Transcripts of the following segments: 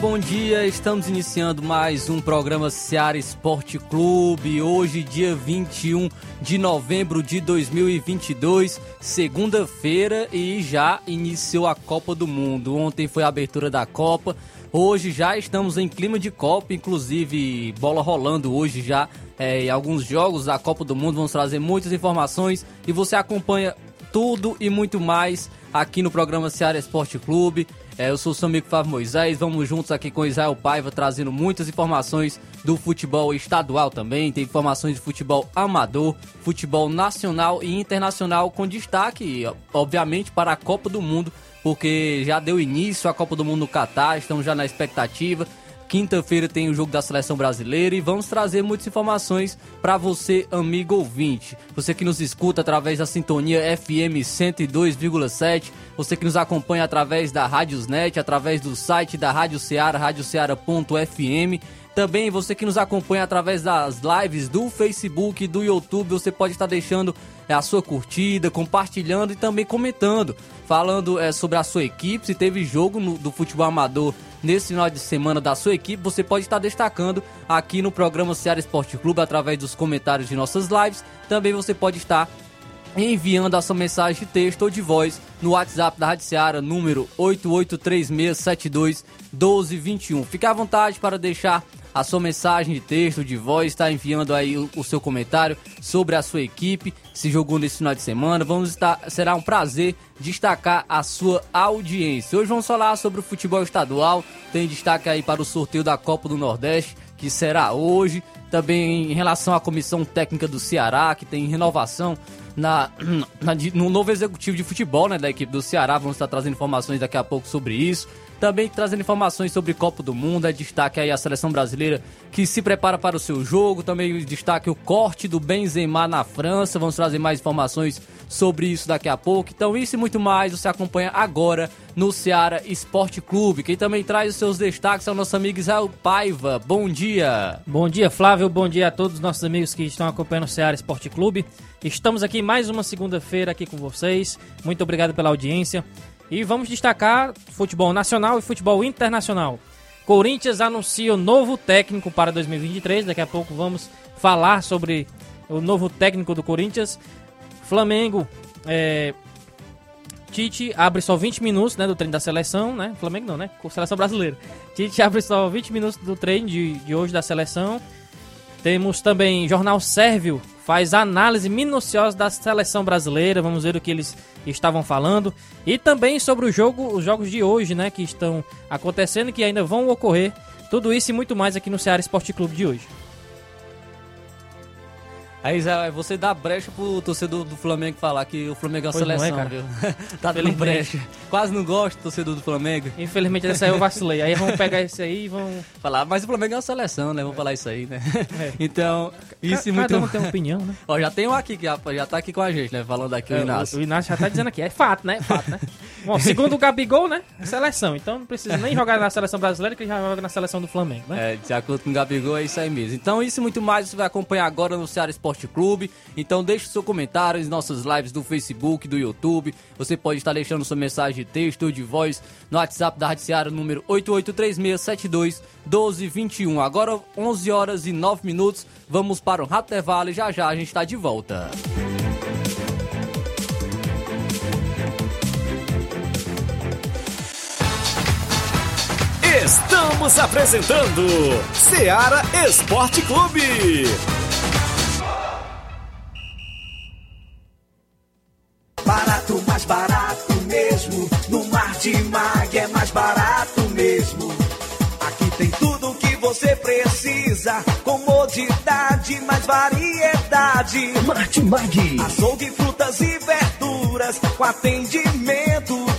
Bom dia. Estamos iniciando mais um programa Seara Esporte Clube. Hoje, dia 21 de novembro de 2022, segunda-feira e já iniciou a Copa do Mundo. Ontem foi a abertura da Copa. Hoje já estamos em clima de Copa, inclusive bola rolando hoje já é, em alguns jogos da Copa do Mundo. Vamos trazer muitas informações e você acompanha tudo e muito mais aqui no programa Seara Esporte Clube. É, eu sou o seu amigo Flávio Moisés, vamos juntos aqui com Israel Paiva trazendo muitas informações do futebol estadual também, tem informações de futebol amador, futebol nacional e internacional com destaque, obviamente, para a Copa do Mundo, porque já deu início a Copa do Mundo no Catar, estamos já na expectativa. Quinta-feira tem o jogo da seleção brasileira e vamos trazer muitas informações para você, amigo ouvinte. Você que nos escuta através da sintonia FM 102,7, você que nos acompanha através da Rádiosnet, através do site da Rádio Ceará, radioceara.fm. Também você que nos acompanha através das lives do Facebook e do YouTube, você pode estar deixando é, a sua curtida, compartilhando e também comentando, falando é, sobre a sua equipe, se teve jogo no, do futebol amador nesse final de semana da sua equipe, você pode estar destacando aqui no programa Ceará Esporte Clube através dos comentários de nossas lives. Também você pode estar enviando a sua mensagem de texto ou de voz no WhatsApp da Rádio Ceará, número 8836721221. Fique à vontade para deixar a sua mensagem de texto, de voz, está enviando aí o, seu comentário sobre a sua equipe, se jogou nesse final de semana. Vamos estar, será um prazer destacar a sua audiência. Hoje vamos falar sobre o futebol estadual, tem destaque aí para o sorteio da Copa do Nordeste, que será hoje. Também em relação à comissão técnica do Ceará, que tem renovação na, na, no novo executivo de futebol né, da equipe do Ceará. Vamos estar trazendo informações daqui a pouco sobre isso. Também trazendo informações sobre Copa do Mundo, é destaque aí a seleção brasileira que se prepara para o seu jogo. Também destaque o corte do Benzema na França. Vamos trazer mais informações sobre isso daqui a pouco. Então, isso e muito mais você acompanha agora no Ceará Esporte Clube. Quem também traz os seus destaques é o nosso amigo Israel Paiva. Bom dia. Bom dia, Flávio. Bom dia a todos os nossos amigos que estão acompanhando o Ceará Esporte Clube. Estamos aqui mais uma segunda-feira aqui com vocês. Muito obrigado pela audiência. E vamos destacar futebol nacional e futebol internacional. Corinthians anuncia o novo técnico para 2023. Daqui a pouco vamos falar sobre o novo técnico do Corinthians. Flamengo, é... Tite abre só 20 minutos né, do treino da seleção, né? Flamengo não, né? Seleção brasileira. Tite abre só 20 minutos do treino de, de hoje da seleção. Temos também Jornal Sérvio, faz análise minuciosa da seleção brasileira. Vamos ver o que eles estavam falando. E também sobre o jogo, os jogos de hoje, né? Que estão acontecendo e que ainda vão ocorrer. Tudo isso e muito mais aqui no Ceará Esporte Clube de hoje. Aí Zé, você dá brecha pro torcedor do Flamengo falar que o Flamengo é uma Pois é, seleção, cara. viu? tá dando brecha. Quase não gosto do torcedor do Flamengo. Infelizmente essa aí eu vacilei. Aí vamos pegar esse aí e vão. Falar, mas o Flamengo é uma seleção, né? Vamos falar isso aí, né? É. Então, isso e muito Cada um tem uma opinião, né? Ó, já tem um aqui que já, já tá aqui com a gente, né? Falando aqui o É, Inácio. o Inácio já tá dizendo aqui. É fato, né? É fato, né? Bom, segundo o Gabigol, né? Seleção. Então não precisa nem jogar na seleção brasileira que ele já joga na seleção do Flamengo, né? É, de acordo com o Gabigol, é isso aí mesmo. Então, isso e muito mais você vai acompanhar agora no Ceará Esporte Clube. Então, deixe seu comentário em nossas lives do Facebook, do YouTube. Você pode estar deixando sua mensagem de texto ou de voz no WhatsApp da Rádio Ceará, número 8836721221. Agora, 11 horas e 9 minutos. Vamos para o Rato Intervalo e já já a gente está de volta. Estamos apresentando Seara Esporte Clube. Precisa. Comodidade, mais variedade. Martimag. Açougue, frutas e verduras. Com atendimento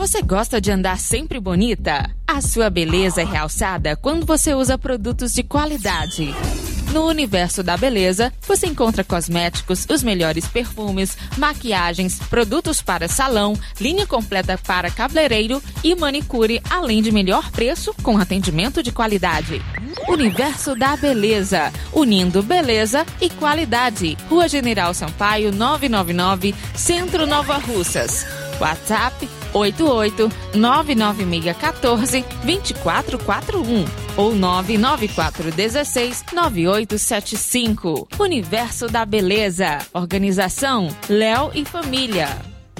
Você gosta de andar sempre bonita? A sua beleza é realçada quando você usa produtos de qualidade. No universo da beleza, você encontra cosméticos, os melhores perfumes, maquiagens, produtos para salão, linha completa para cabeleireiro e manicure, além de melhor preço com atendimento de qualidade. Universo da Beleza, unindo beleza e qualidade. Rua General Sampaio, 999, Centro Nova Russas. WhatsApp 88 99614 2441 ou 99416 9875. Universo da Beleza. Organização Léo e Família.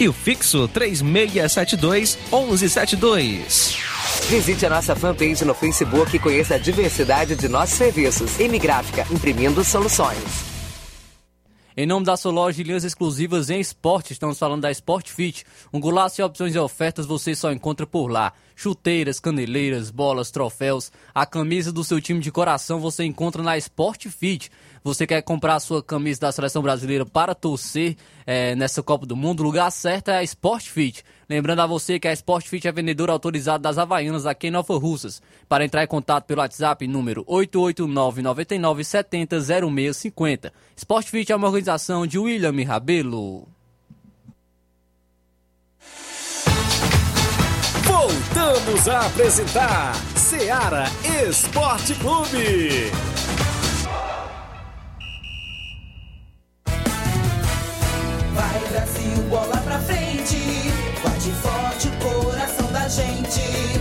E o fixo 3672 1172. Visite a nossa fanpage no Facebook e conheça a diversidade de nossos serviços. M Gráfica, imprimindo soluções. Em nome da sua loja de linhas exclusivas em esporte, estamos falando da Sport Fit. Um golaço de opções e ofertas você só encontra por lá. Chuteiras, caneleiras, bolas, troféus. A camisa do seu time de coração você encontra na Sport Fit. Você quer comprar a sua camisa da seleção brasileira para torcer é, nessa Copa do Mundo? O lugar certo é a Sport Fit. Lembrando a você que a Sport Fit é vendedora autorizada das Havaianas aqui em Nova Russas. Para entrar em contato pelo WhatsApp, número 889 99 70 0650. Sport Fit é uma organização de William Rabelo. Voltamos a apresentar Seara Esporte Clube. Vai Brasil, bola pra frente. Bate forte o coração da gente.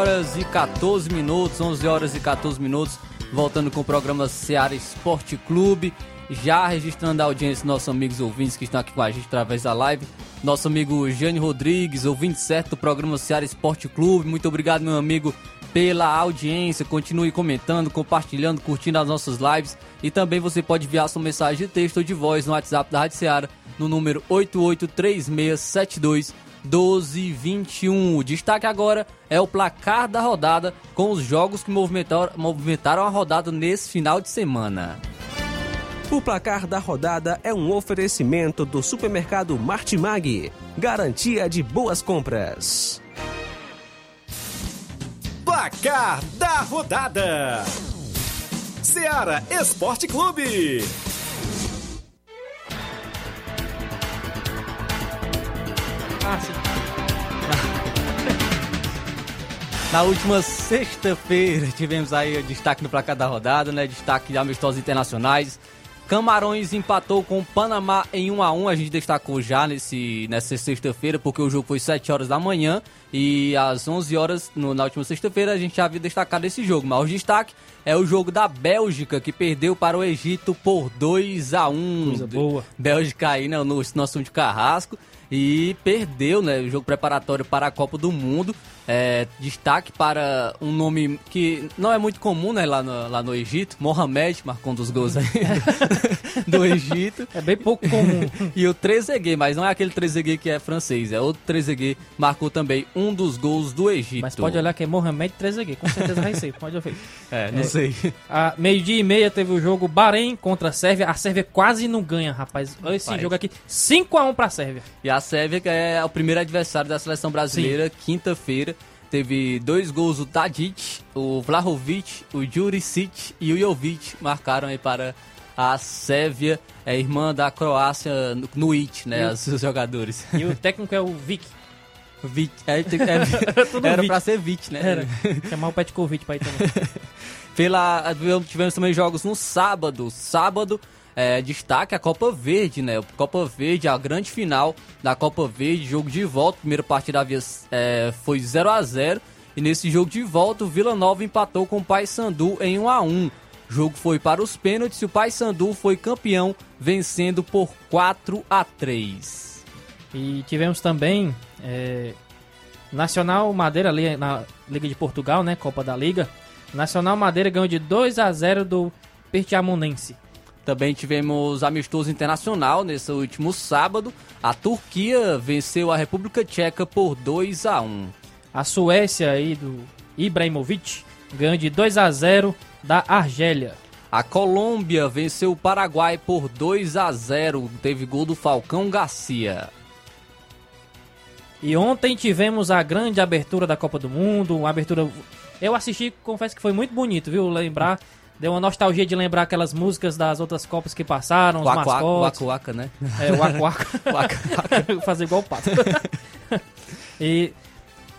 Horas e 14 minutos, 11 horas e 14 minutos, voltando com o programa Seara Esporte Clube, já registrando a audiência nossos amigos ouvintes que estão aqui com a gente através da live. Nosso amigo Jane Rodrigues, ouvinte certo do programa Seara Esporte Clube, muito obrigado meu amigo pela audiência. Continue comentando, compartilhando, curtindo as nossas lives. E também você pode enviar sua mensagem de texto ou de voz no WhatsApp da Rádio Seara, no número 883672 1221. O destaque agora é o placar da rodada com os jogos que movimentaram, movimentaram a rodada nesse final de semana. O placar da rodada é um oferecimento do supermercado Martimag. Garantia de boas compras. Placar da rodada: Seara Esporte Clube. Ah, sim. Na última sexta-feira tivemos aí o destaque no placar da rodada, né? Destaque de amistosos internacionais. Camarões empatou com o Panamá em 1 a 1 A gente destacou já nesse, nessa sexta-feira, porque o jogo foi 7 horas da manhã. E às 11 horas, no- na última sexta-feira, a gente já havia destacado esse jogo. Mas o destaque é o jogo da Bélgica, que perdeu para o Egito por 2 a 1 Coisa boa. Bélgica aí, né, no nosso de Carrasco. E perdeu, né, o jogo preparatório para a Copa do Mundo. É, destaque para um nome que não é muito comum, né, lá no, lá no Egito. Mohamed marcou um dos gols aí do Egito. É bem pouco comum. E o Trezeguet, mas não é aquele Trezeguet que é francês, é outro Trezeguet, marcou também um dos gols do Egito. Mas pode olhar que é Mohamed Trezeguet, com certeza vai ser. Pode ver. É, não sei. A meio-dia e meia teve o jogo Bahrein contra a Sérvia. A Sérvia quase não ganha, rapaz. Olha esse Rapaz. jogo aqui. 5x1 pra Sérvia. E a Sérvia que é o primeiro adversário da seleção brasileira, quinta-feira. Teve dois gols o Tadic, o Vlahovic, o Juricic e o Jovic marcaram aí para a Sérvia, é irmã da Croácia no, no IT, né, E os, jogadores. E o técnico é o Vic. Vic, é, é, Tudo era pra ser Vic, né? Era. Chamar o Petkovic pra ir também. Pela, tivemos também jogos no sábado. Sábado, é, destaque a Copa Verde, né? Copa Verde, a grande final da Copa Verde, jogo de volta. Primeira partida havia, é, foi 0 a 0 E nesse jogo de volta, o Vila Nova empatou com o Paysandu em 1 a 1 O jogo foi para os pênaltis e o Paysandu foi campeão, vencendo por 4 a 3 E tivemos também é, Nacional Madeira ali na Liga de Portugal, né? Copa da Liga. Nacional Madeira ganhou de 2 a 0 do Pertiamonense. Também tivemos amistoso internacional nesse último sábado. A Turquia venceu a República Tcheca por 2 a 1 A Suécia aí do Ibrahimovic ganhou de 2 a 0 da Argélia. A Colômbia venceu o Paraguai por 2 a 0. Teve gol do Falcão Garcia. E ontem tivemos a grande abertura da Copa do Mundo, uma abertura eu assisti, confesso que foi muito bonito, viu? Lembrar, deu uma nostalgia de lembrar aquelas músicas das outras copas que passaram, os Waka, waka, mascotes. waka, né? É, o. Waka, Fazer igual o pato. e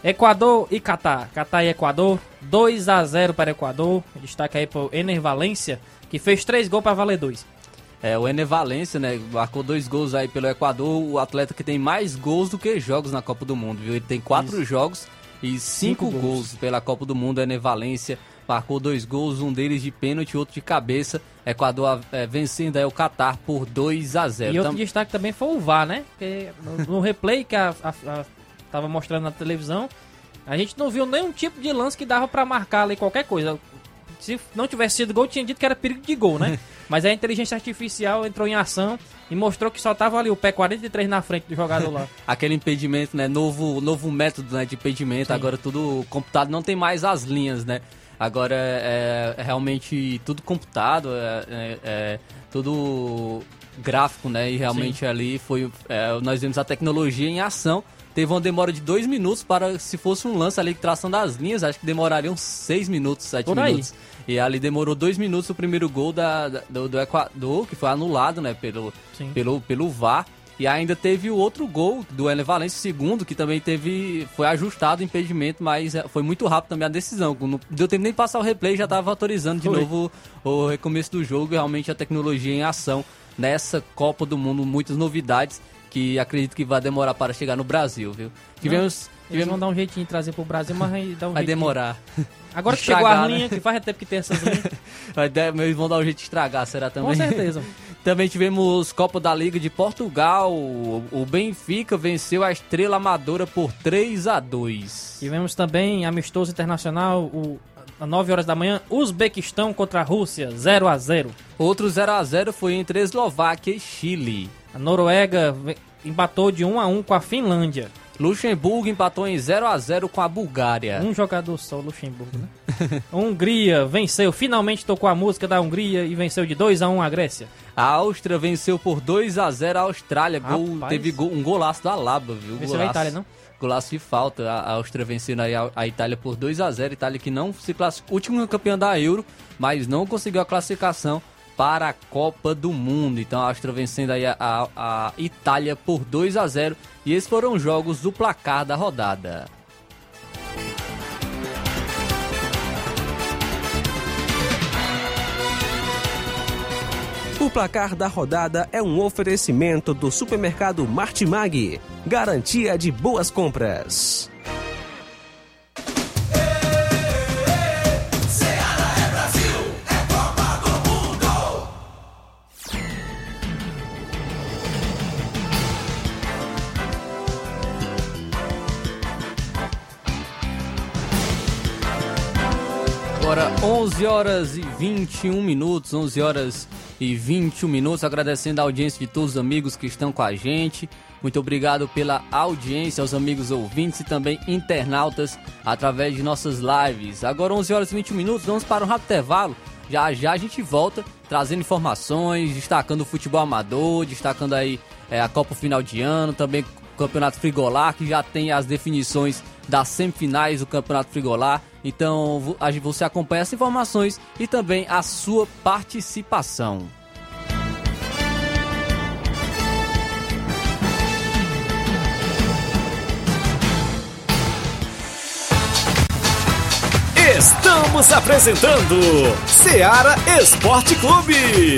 Equador e Catar. Catar e Equador, 2 a 0 para Equador. Destaque aí pro Ener Valência, que fez 3 gols para valer 2. É, o Ener Valência, né? Marcou dois gols aí pelo Equador. O atleta que tem mais gols do que jogos na Copa do Mundo, viu? Ele tem quatro jogos e cinco, Cinco gols. gols. pela Copa do Mundo. Ener Valência marcou dois gols, um deles de pênalti outro de cabeça. Equador é, vencendo aí o Catar por 2 a 0 E outro Tam- destaque também foi o VAR, né? Porque no, no replay que a, a- a- tava mostrando na televisão, a gente não viu nenhum tipo de lance que dava pra marcar ali qualquer coisa. Se não tivesse sido gol, tinha dito que era perigo de gol, né? Mas a inteligência artificial entrou em ação e mostrou que só tava ali o pé 43 na frente do jogador lá. aquele impedimento, né? Novo, novo método né, de impedimento. Sim. Agora tudo computado, não tem mais as linhas, né? Agora é, é realmente tudo computado, é, é- é tudo gráfico, né? E realmente ali foi. é, nós vimos a tecnologia em ação. Teve uma demora de dois minutos para, se fosse um lance ali, tração das linhas, acho que demorariam seis minutos, sete Por aí. minutos. E ali demorou dois minutos o primeiro gol da, da- do, do Equador, que foi anulado, né, pelo, Sim. pelo, pelo VAR. E ainda teve o outro gol do Ener Valencia, o segundo, que também teve. Foi ajustado o impedimento, mas é, foi muito rápido também a decisão. Não deu tempo nem passar o replay, já estava autorizando de Foi. novo o recomeço do jogo. E realmente a tecnologia em ação nessa Copa do Mundo, muitas novidades que acredito que vai demorar para chegar no Brasil, viu? Tivemos. Eles tivemos vão dar um jeitinho de trazer pro Brasil, mas vai dar um vai demorar. Agora que Estragar, chegou a né? linha, que faz tempo que tem essas linhas, Eles vão dar um jeito de estragar, será também? com certeza. Também tivemos Copa da Liga de Portugal. O Benfica venceu a Estrela Amadora por 3 a 2. Tivemos também amistoso internacional, o, às 9 horas da manhã, Uzbequistão contra a Rússia, 0 a 0 Outro 0 a 0 foi entre Eslováquia e Chile. A Noruega empatou de 1 a 1 com a Finlândia. Luxemburgo empatou em 0 a 0 com a Bulgária. Um jogador só, Luxemburgo, né? A Hungria venceu, finalmente tocou a música da Hungria e venceu de 2 a 1 a Grécia. A Áustria venceu por 2 a 0 a Austrália. Gol- teve gol- um golaço da Laba, viu? Venceu a Golaço. Itália, não? Golaço de falta. A a Áustria vencendo aí a, a Itália por 2 a 0 Itália que não se classificou. Última campeã da Euro, mas não conseguiu a classificação para a Copa do Mundo. Então a Áustria vencendo aí a, a- a Itália por 2 a 0 E esses foram os jogos do placar da rodada. O placar da rodada é um oferecimento do supermercado Martimag. Garantia de boas compras. 11 horas e 21 minutos, 11 horas e 21 minutos, agradecendo a audiência de todos os amigos que estão com a gente. Muito obrigado pela audiência, aos amigos ouvintes e também internautas através de nossas lives. Agora 11 horas e 21 minutos, vamos para um rápido intervalo. Já já a gente volta trazendo informações, destacando o futebol amador, destacando aí é, a Copa Final de Ano, também o Campeonato Frigolar, que já tem as definições das semifinais do Campeonato Frigolar. Então você acompanha essas informações e também a sua participação. Estamos apresentando Seara Esporte Clube.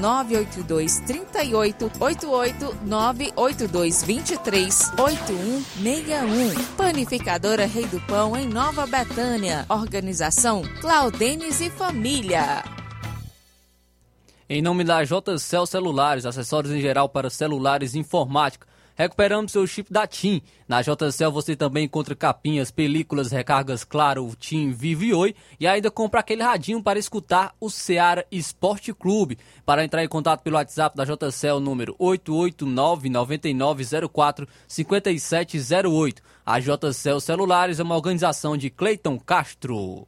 982 38 88 982 23 8161. Panificadora Rei do Pão, em Nova Betânia. Organização Claudenes e Família. Em nome da JCL Celulares, acessórios em geral para celulares e informática. Recuperamos seu chip da TIM. Na JCL você também encontra capinhas, películas, recargas Claro, TIM, Vivo e Oi. E ainda compra aquele radinho para escutar o Seara Esporte Clube. Para entrar em contato pelo WhatsApp da JCL, número 889-9904-5708. A JCL Celulares é uma organização de Cleiton Castro.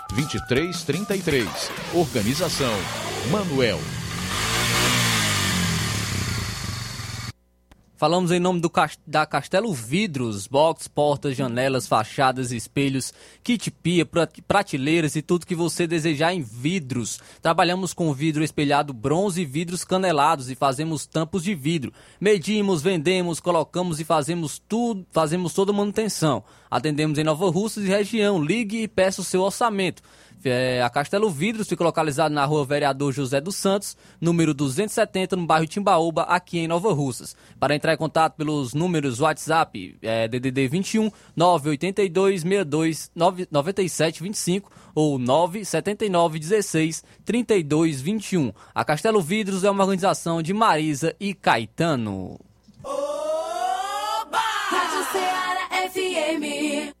2333. Organização Manuel. Falamos em nome do da Castelo Vidros, box, portas, janelas, fachadas, espelhos, kit pia, prat- prateleiras e tudo que você desejar em vidros. Trabalhamos com vidro espelhado bronze e vidros canelados e fazemos tampos de vidro. Medimos, vendemos, colocamos e fazemos tudo, fazemos toda manutenção. Atendemos em Nova Russas e região. Ligue e peça o seu orçamento. É, a Castelo Vidros fica localizado na rua Vereador José dos Santos, número 270, no bairro Timbaúba, aqui em Nova Russas. Para entrar em contato pelos números WhatsApp, é, DDD 21 982 62 97 25 ou 979 16 32 21. A Castelo Vidros é uma organização de Marisa e Caetano. Rádio Ceará FM.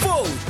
Voltamos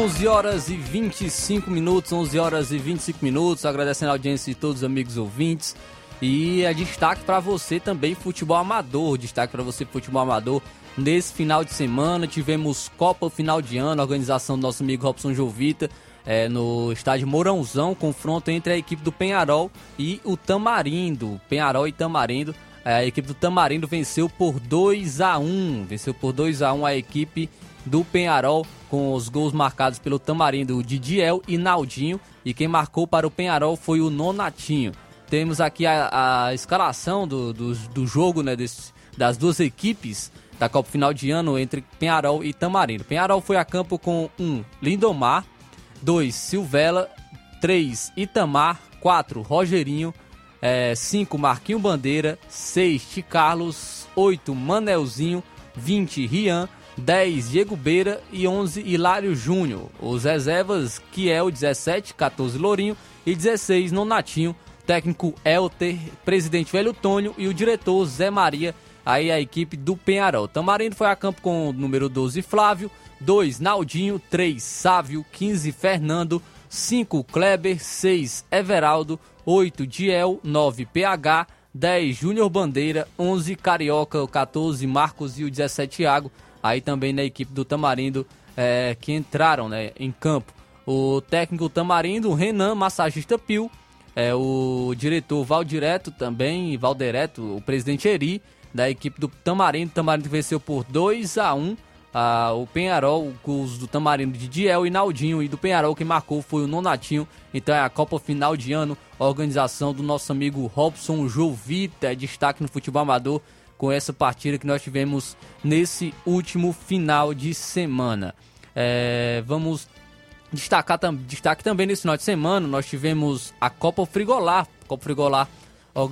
11 horas e 25 minutos, 11 horas e 25 minutos, agradecendo a audiência de todos os amigos ouvintes. E é destaque para você também futebol amador, destaque para você futebol amador. Nesse final de semana tivemos Copa Final de Ano, organização do nosso amigo Robson Jovita, é, no estádio Mourãozão, confronto entre a equipe do Penharol e o Tamarindo. Penharol e Tamarindo. É, a equipe do Tamarindo venceu por 2 a 1 venceu por 2 a 1 a equipe do Penharol, com os gols marcados pelo Tamarindo, Didiel e Naldinho. E quem marcou para o Penharol foi o Nonatinho. Temos aqui a, a escalação do, do, do jogo né, desse, das duas equipes da Copa Final de Ano entre Penharol e Tamarindo. Penharol foi a campo com 1. Um, Lindomar 2. Silvela 3. Itamar 4. Rogerinho 5. É, Marquinho Bandeira 6. Ticarlos 8. Manelzinho 20. Rian 10, Diego Beira e 11, Hilário Júnior. Os reservas, Kiel, 17, 14, Lourinho e 16, Nonatinho. Técnico Elter, presidente Velho Tônio e o diretor Zé Maria, aí a equipe do Penharol. Tamarindo foi a campo com o número 12, Flávio, 2, Naldinho, 3, Sávio, 15, Fernando, 5, Kleber, 6, Everaldo, 8, Diel, 9, PH, 10, Júnior Bandeira, 11, Carioca, 14, Marcos e o 17, Thiago aí também na equipe do Tamarindo é, que entraram né, em campo. O técnico Tamarindo, Renan, massagista Pio, é, o diretor Valdireto também, Valdereto, o presidente Eri, da equipe do Tamarindo. Tamarindo venceu por 2 a 1 ah, o Penharol, os do Tamarindo de Diel e Naldinho, e do Penharol quem marcou foi o Nonatinho. Então é a Copa Final de Ano, organização do nosso amigo Robson Jovita, é destaque no futebol amador com essa partida que nós tivemos nesse último final de semana. É, vamos destacar destaque também nesse final de semana, nós tivemos a Copa Frigolar, Copa Frigolar,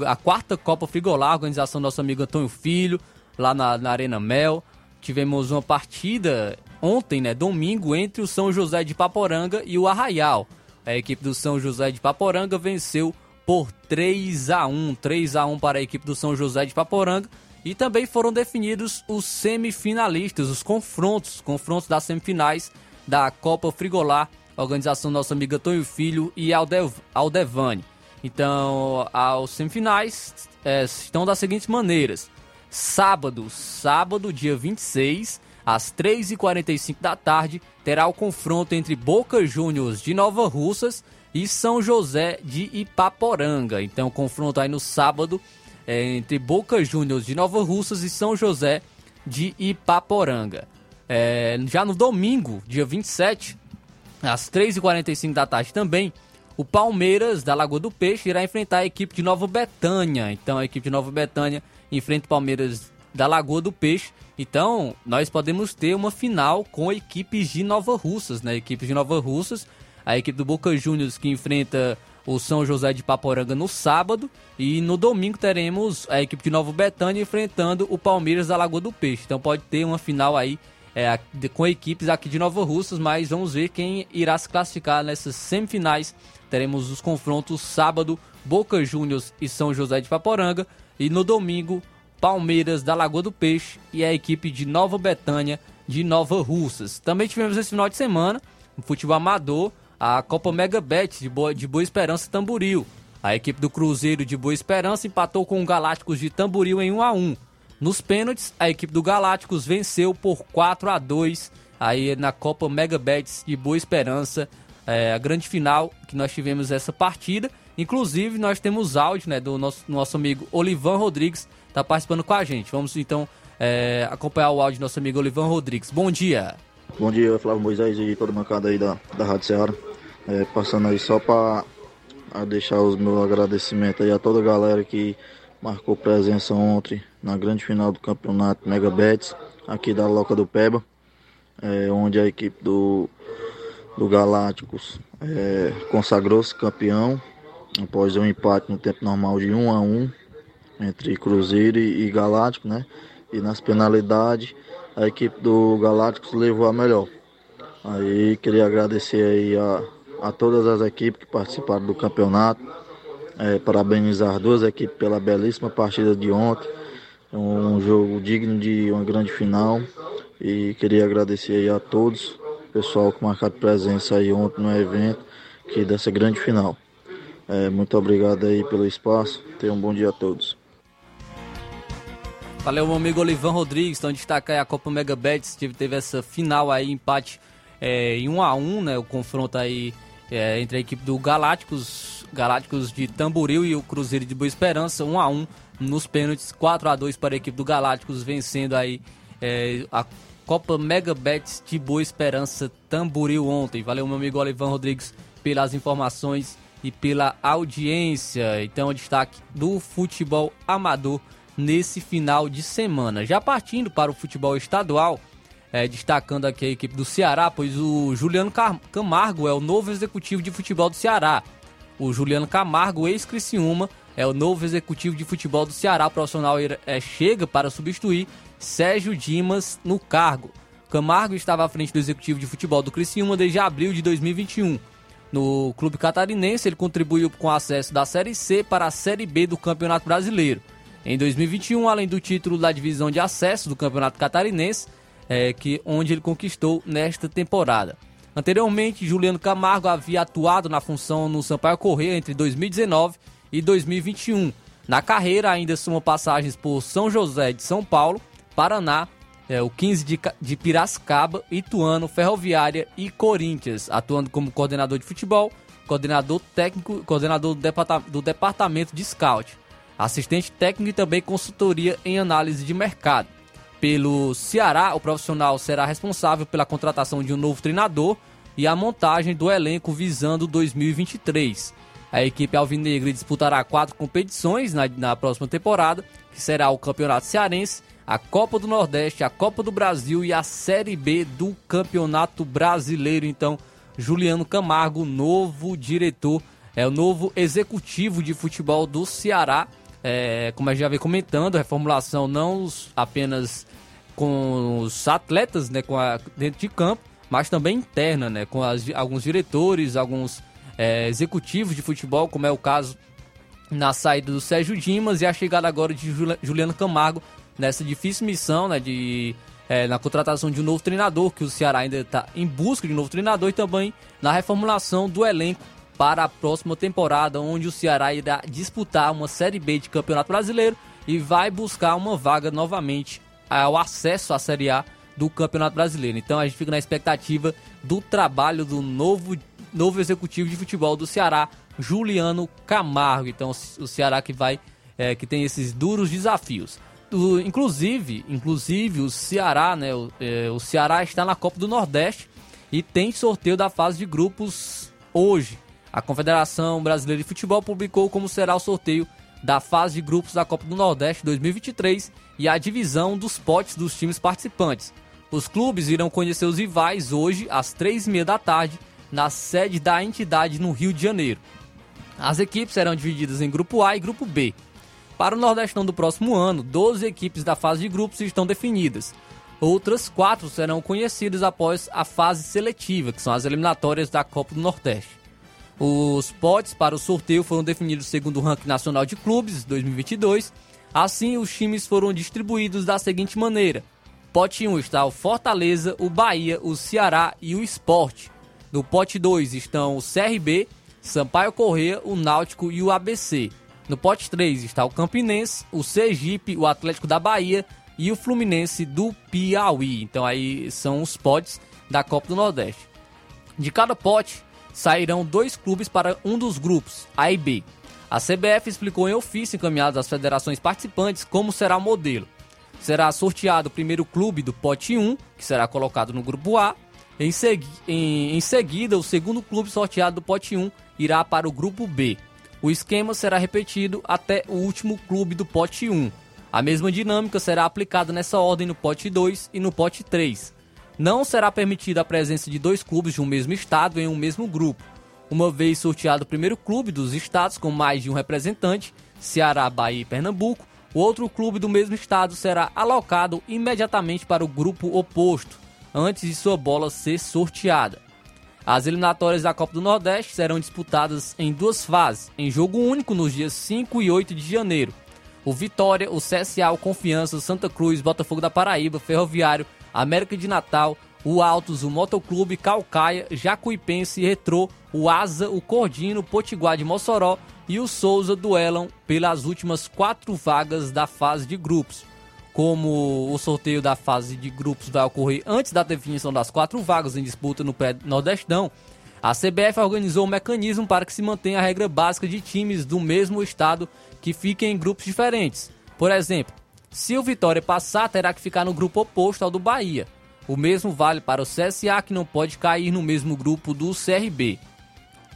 a quarta Copa Frigolar, organização do nosso amigo Antônio Filho, lá na, na Arena Mel. Tivemos uma partida ontem, né, domingo, entre o São José de Paporanga e o Arraial. A equipe do São José de Paporanga venceu por 3 a 1, 3 a 1 para a equipe do São José de Paporanga e também foram definidos os semifinalistas, os confrontos, confrontos das semifinais da Copa Frigolar, organização do nosso amigo Antônio Filho e Aldev, Aldevani. Então, aos semifinais é, estão das seguintes maneiras. Sábado, sábado, dia 26, às 3h45 da tarde, terá o confronto entre Boca Juniors de Nova Russas e São José de Ipaporanga. Então, confronto aí no sábado, é, entre Boca Juniors de Nova Russas e São José de Ipaporanga. É, já no domingo, dia 27, às 3h45 da tarde também, o Palmeiras da Lagoa do Peixe irá enfrentar a equipe de Nova Betânia. Então a equipe de Nova Betânia enfrenta o Palmeiras da Lagoa do Peixe. Então nós podemos ter uma final com equipes de Nova Russas, né? Equipes de Nova Russas, a equipe do Boca Juniors que enfrenta o São José de Paporanga no sábado. E no domingo teremos a equipe de Nova Betânia enfrentando o Palmeiras da Lagoa do Peixe. Então pode ter uma final aí é, com equipes aqui de Nova Russas, mas vamos ver quem irá se classificar nessas semifinais. Teremos os confrontos sábado, Boca Juniors e São José de Paporanga. E no domingo, Palmeiras da Lagoa do Peixe e a equipe de Nova Betânia de Nova Russas. Também tivemos esse final de semana, no futebol amador, a Copa Mega Bet de Boa, de Boa Esperança Tamburil. A equipe do Cruzeiro de Boa Esperança empatou com o Galácticos de Tamburil em 1 a 1. Nos pênaltis, a equipe do Galácticos venceu por 4 a 2 aí na Copa Mega Bets de Boa Esperança, é, a grande final que nós tivemos essa partida. Inclusive, nós temos áudio né, do nosso, nosso amigo Olivan Rodrigues, está participando com a gente. Vamos então é, acompanhar o áudio do nosso amigo Olivan Rodrigues. Bom dia. Bom dia, Flávio Moisés e toda a bancada aí da, da Rádio Ceará. É, passando aí só para deixar os meus agradecimentos aí a toda a galera que marcou presença ontem na grande final do campeonato Mega Bets, aqui da Loca do Peba. é, onde a equipe do, do Galácticos é, consagrou-se campeão após um empate no tempo normal de 1 a 1 entre Cruzeiro e, e Galáctico, né? E nas penalidades a equipe do Galácticos levou a melhor. Aí queria agradecer aí a, a todas as equipes que participaram do campeonato, é, parabenizar as duas equipes pela belíssima partida de ontem, um jogo digno de uma grande final e queria agradecer a todos, o pessoal que marcaram presença aí ontem no evento, que dessa grande final. É, muito obrigado aí pelo espaço, tenham um bom dia a todos. Valeu, meu amigo Olivan Rodrigues. Então, destaca aí a Copa Mega Bets. Teve, teve essa final aí, empate é, em 1 a 1 né? O confronto aí é, entre a equipe do Galácticos, Galácticos de Tamboril e o Cruzeiro de Boa Esperança, 1 a 1 nos pênaltis, 4 a 2 para a equipe do Galácticos, vencendo aí é, a Copa Mega Bets de Boa Esperança Tamboril ontem. Valeu, meu amigo Olivan Rodrigues, pelas informações e pela audiência. Então, destaque do futebol amador nesse final de semana. Já partindo para o futebol estadual, é, destacando aqui a equipe do Ceará, pois o Juliano Camargo é o novo executivo de futebol do Ceará. O Juliano Camargo, ex-Criciúma, é o novo executivo de futebol do Ceará. O profissional é, chega para substituir Sérgio Dimas no cargo. Camargo estava à frente do executivo de futebol do Criciúma desde abril de 2021. No clube catarinense, ele contribuiu com o acesso da Série C para a Série B do Campeonato Brasileiro. Em 2021, além do título da divisão de acesso do Campeonato Catarinense, é, que, onde ele conquistou nesta temporada. Anteriormente, Juliano Camargo havia atuado na função no Sampaio Correia entre 2019 e 2021. Na carreira, ainda soma passagens por São José de São Paulo, Paraná, é, o 15 de, de Piracicaba, Ituano, Ferroviária e Corinthians, atuando como coordenador de futebol, coordenador técnico, coordenador do, do departamento de scout assistente técnico e também consultoria em análise de mercado. Pelo Ceará, o profissional será responsável pela contratação de um novo treinador e a montagem do elenco visando 2023. A equipe alvinegra disputará quatro competições na, na próxima temporada, que será o Campeonato Cearense, a Copa do Nordeste, a Copa do Brasil e a Série B do Campeonato Brasileiro. Então, Juliano Camargo, novo diretor, é o novo executivo de futebol do Ceará é, como a gente já vem comentando, a reformulação não apenas com os atletas né, com a, dentro de campo, mas também interna, né, com as, alguns diretores, alguns é, executivos de futebol, como é o caso na saída do Sérgio Dimas e a chegada agora de Juliano Camargo nessa difícil missão né, de, é, na contratação de um novo treinador, que o Ceará ainda está em busca de um novo treinador e também na reformulação do elenco para a próxima temporada, onde o Ceará irá disputar uma Série B de Campeonato Brasileiro e vai buscar uma vaga novamente ao acesso à Série A do Campeonato Brasileiro. Então a gente fica na expectativa do trabalho do novo, novo executivo de futebol do Ceará, Juliano Camargo. Então o Ceará que vai é, que tem esses duros desafios. Inclusive, inclusive o Ceará, né? O, é, o Ceará está na Copa do Nordeste e tem sorteio da fase de grupos hoje. A Confederação Brasileira de Futebol publicou como será o sorteio da fase de grupos da Copa do Nordeste 2023 e a divisão dos potes dos times participantes. Os clubes irão conhecer os rivais hoje às três e meia da tarde na sede da entidade no Rio de Janeiro. As equipes serão divididas em Grupo A e Grupo B. Para o Nordestão do próximo ano, 12 equipes da fase de grupos estão definidas. Outras quatro serão conhecidas após a fase seletiva, que são as eliminatórias da Copa do Nordeste. Os potes para o sorteio foram definidos segundo o ranking nacional de clubes 2022. Assim, os times foram distribuídos da seguinte maneira: Pote 1 está o Fortaleza, o Bahia, o Ceará e o Esporte. No pote 2 estão o CRB, Sampaio Corrêa, o Náutico e o ABC. No pote 3 está o Campinense, o Sergipe, o Atlético da Bahia e o Fluminense do Piauí. Então aí são os potes da Copa do Nordeste. De cada pote sairão dois clubes para um dos grupos, A e B. A CBF explicou em ofício encaminhado às federações participantes como será o modelo. Será sorteado o primeiro clube do pote 1, que será colocado no grupo A. Em, segui em, em seguida, o segundo clube sorteado do pote 1 irá para o grupo B. O esquema será repetido até o último clube do pote 1. A mesma dinâmica será aplicada nessa ordem no pote 2 e no pote 3. Não será permitida a presença de dois clubes de um mesmo estado em um mesmo grupo. Uma vez sorteado o primeiro clube dos estados com mais de um representante, Ceará, Bahia e Pernambuco, o outro clube do mesmo estado será alocado imediatamente para o grupo oposto, antes de sua bola ser sorteada. As eliminatórias da Copa do Nordeste serão disputadas em duas fases, em jogo único nos dias 5 e 8 de janeiro. O Vitória, o CSA, o Confiança, Santa Cruz, Botafogo da Paraíba, Ferroviário, América de Natal, o Altos, o Motoclube, Calcaia, Jacuipense, Retrô, o Asa, o Cordino, Potiguar de Mossoró e o Souza duelam pelas últimas quatro vagas da fase de grupos. Como o sorteio da fase de grupos vai ocorrer antes da definição das quatro vagas em disputa no pré-nordestão, a CBF organizou um mecanismo para que se mantenha a regra básica de times do mesmo estado que fiquem em grupos diferentes. Por exemplo, se o Vitória passar, terá que ficar no grupo oposto ao do Bahia. O mesmo vale para o CSA, que não pode cair no mesmo grupo do CRB.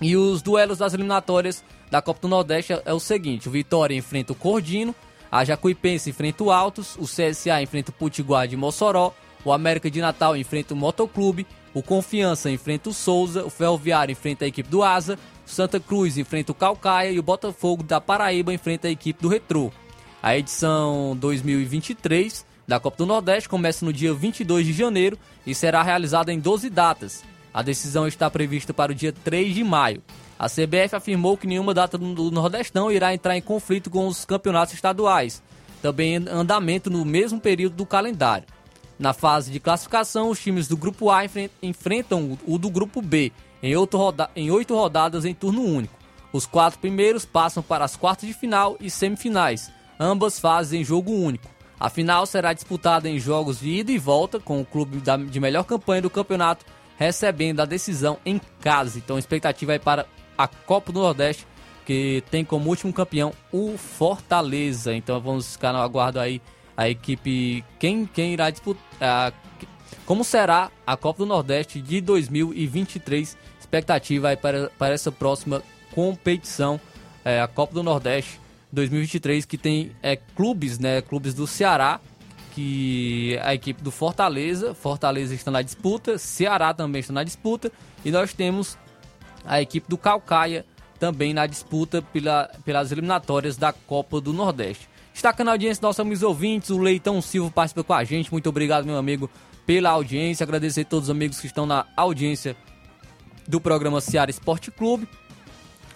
E os duelos das eliminatórias da Copa do Nordeste é o seguinte: o Vitória enfrenta o Cordino, a Jacuipense enfrenta o Altos, o CSA enfrenta o Potiguar de Mossoró, o América de Natal enfrenta o Motoclube, o Confiança enfrenta o Souza, o Ferroviário enfrenta a equipe do Asa, o Santa Cruz enfrenta o Calcaia e o Botafogo da Paraíba enfrenta a equipe do Retrô. A edição 2023 da Copa do Nordeste começa no dia 22 de janeiro e será realizada em 12 datas. A decisão está prevista para o dia 3 de maio. A CBF afirmou que nenhuma data do Nordestão irá entrar em conflito com os campeonatos estaduais, também em andamento no mesmo período do calendário. Na fase de classificação, os times do Grupo A enfrentam o do Grupo B em oito, roda em oito rodadas em turno único. Os quatro primeiros passam para as quartas de final e semifinais, ambas fases em jogo único. A final será disputada em jogos de ida e volta, com o clube de melhor campanha do campeonato recebendo a decisão em casa. Então expectativa é para a Copa do Nordeste, que tem como último campeão o Fortaleza. Então vamos ficar no aguardo aí a equipe, quem, quem irá disputar, como será a Copa do Nordeste de 2023. Expectativa aí para, para essa próxima competição, é, a Copa do Nordeste 2023, que tem é, clubes, né? Clubes do Ceará, que a equipe do Fortaleza, Fortaleza está na disputa, Ceará também está na disputa, e nós temos a equipe do Calcaia também na disputa pela, pelas eliminatórias da Copa do Nordeste. Destacando a audiência nossos amigos ouvintes, o Leitão Silva participa com a gente. Muito obrigado, meu amigo, pela audiência. Agradecer a todos os amigos que estão na audiência do programa Seara Esporte Clube.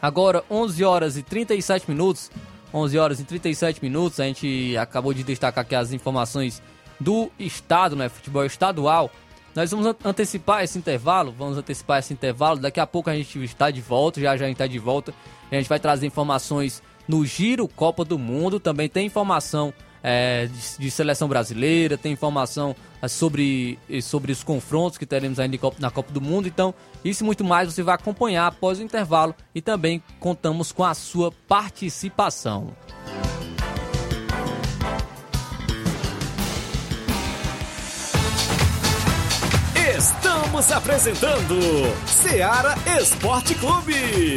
Agora, 11 horas e 37 minutos. 11 horas e 37 minutos. A gente acabou de destacar aqui as informações do estado, né? Futebol estadual. Nós vamos antecipar esse intervalo, vamos antecipar esse intervalo. Daqui a pouco a gente está de volta, já já a gente está de volta. A gente vai trazer informações no Giro Copa do Mundo. Também tem informação é, de, de, seleção brasileira, tem informação é, sobre, sobre os confrontos que teremos ainda na Copa do Mundo. Então, isso e muito mais você vai acompanhar após o intervalo e também contamos com a sua participação. Estamos apresentando Seara Esporte Clube.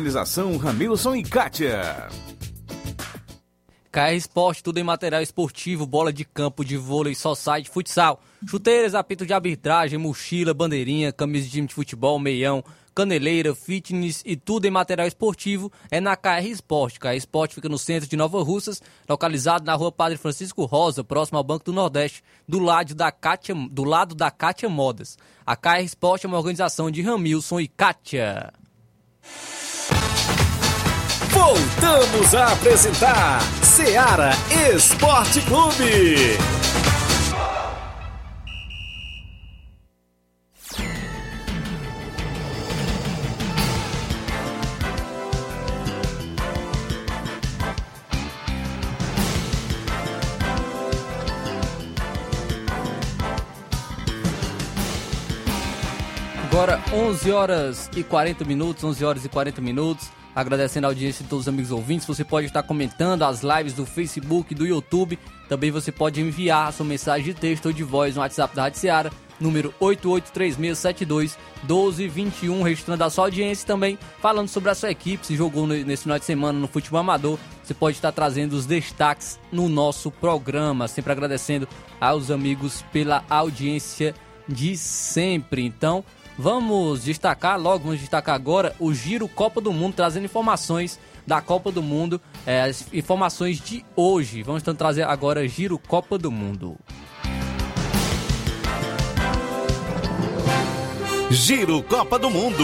Organização Ramilson e Kátia. KR Esporte, tudo em material esportivo, bola de campo, de vôlei, society, futsal, chuteiras, apito de arbitragem, mochila, bandeirinha, camisa de time de futebol, meião, caneleira, fitness e tudo em material esportivo é na KR Esporte. KR Esporte fica no centro de Nova Russas, localizado na rua Padre Francisco Rosa, próximo ao Banco do Nordeste, do lado da Kátia, do lado da Kátia Modas. A KR Esporte é uma organização de Ramilson e Kátia. Voltamos a apresentar Seara Esporte Clube. Agora 11 horas e 40 minutos, 11 horas e 40 minutos. Agradecendo a audiência de todos os amigos ouvintes. Você pode estar comentando as lives do Facebook, do YouTube. Também você pode enviar a sua mensagem de texto ou de voz no WhatsApp da Rádio Seara, número 8836721221, registrando a sua audiência e também falando sobre a sua equipe, se jogou nesse final de semana no futebol amador. Você pode estar trazendo os destaques no nosso programa. Sempre agradecendo aos amigos pela audiência de sempre. Então, vamos destacar logo, vamos destacar agora o Giro Copa do Mundo, trazendo informações da Copa do Mundo, eh, as informações de hoje. Vamos então trazer agora Giro Copa do Mundo. Giro Copa do Mundo.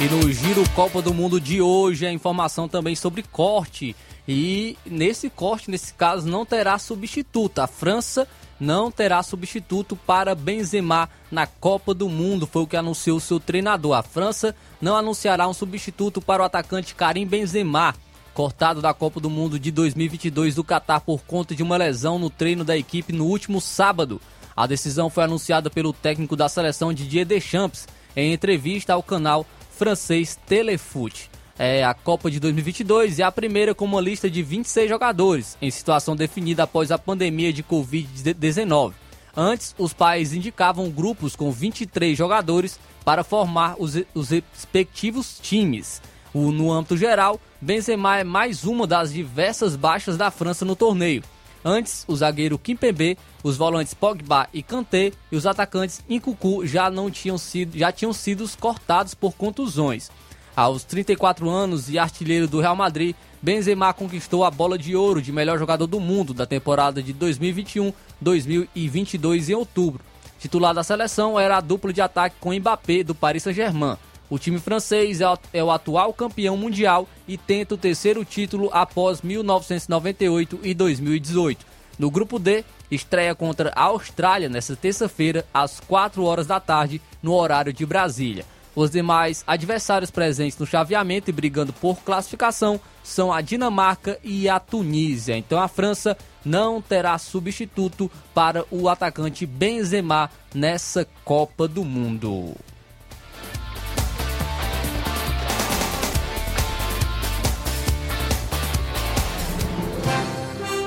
E no Giro Copa do Mundo de hoje, a informação também sobre corte. E nesse corte, nesse caso, não terá substituto. A França não terá substituto para Benzema na Copa do Mundo, foi o que anunciou seu treinador. A França não anunciará um substituto para o atacante Karim Benzema, cortado da Copa do Mundo de 2022 do Catar por conta de uma lesão no treino da equipe no último sábado. A decisão foi anunciada pelo técnico da seleção Didier Deschamps em entrevista ao canal francês Telefoot. É a Copa de 2022 e a primeira com uma lista de 26 jogadores, em situação definida após a pandemia de Covid-19. Antes, os países indicavam grupos com 23 jogadores para formar os, os respectivos times. O, no âmbito geral, Benzema é mais uma das diversas baixas da França no torneio. Antes, o zagueiro Kimpembe, os volantes Pogba e Kanté e os atacantes Incucu já não tinham sido já tinham sido cortados por contusões. Aos 34 anos e artilheiro do Real Madrid, Benzema conquistou a bola de ouro de melhor jogador do mundo da temporada de 2021-2022 em outubro. Titular da seleção era a dupla de ataque com Mbappé do Paris Saint-Germain. O time francês é o- é o atual campeão mundial e tenta o terceiro título após 1998 e 2018. No grupo D, estreia contra a Austrália nesta terça-feira, às 4 horas da tarde, no horário de Brasília. Os demais adversários presentes no chaveamento e brigando por classificação são a Dinamarca e a Tunísia. Então a França não terá substituto para o atacante Benzema nessa Copa do Mundo.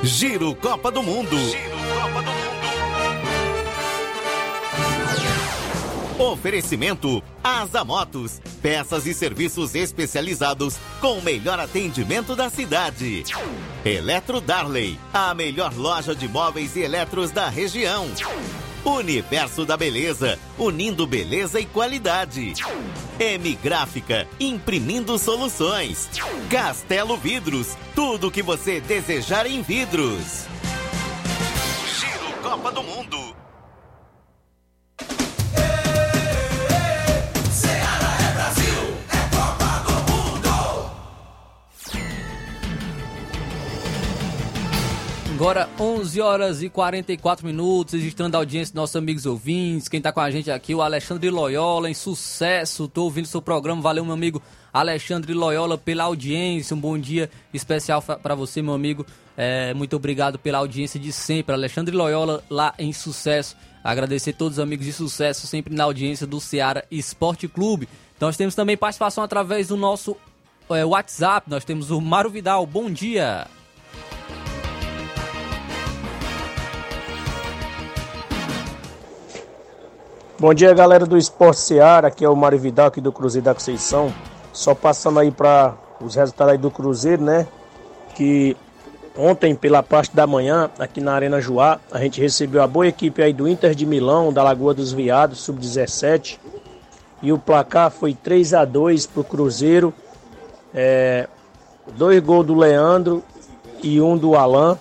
Giro Copa do Mundo. Oferecimento Asa Motos, peças e serviços especializados com o melhor atendimento da cidade. Eletro Darley, a melhor loja de móveis e eletros da região. Universo da Beleza, unindo beleza e qualidade. M Gráfica, imprimindo soluções. Castelo Vidros, tudo o que você desejar em vidros. Giro Copa do Mundo. Agora 11 horas e 44 minutos, registrando a audiência dos nossos amigos ouvintes. Quem tá com a gente aqui, o Alexandre Loyola, em sucesso. Tô ouvindo seu programa. Valeu, meu amigo Alexandre Loyola, pela audiência. Um bom dia especial para você, meu amigo. É, muito obrigado pela audiência de sempre. Alexandre Loyola, lá em sucesso. Agradecer todos os amigos de sucesso, sempre na audiência do Ceará Esporte Clube. Então, nós temos também participação através do nosso é, WhatsApp. Nós temos o Mário Vidal. Bom dia. Bom dia, galera do Esporte Seara. Aqui é o Mário Vidal, aqui do Cruzeiro da Conceição. Só passando aí para os resultados aí do Cruzeiro, né? Que ontem, pela parte da manhã, aqui na Arena Joá, a gente recebeu a boa equipe aí do Inter de Milão, da Lagoa dos Viados, sub-17. E o placar foi 3 a 2 pro Cruzeiro. É, dois gols do Leandro e um do Alain.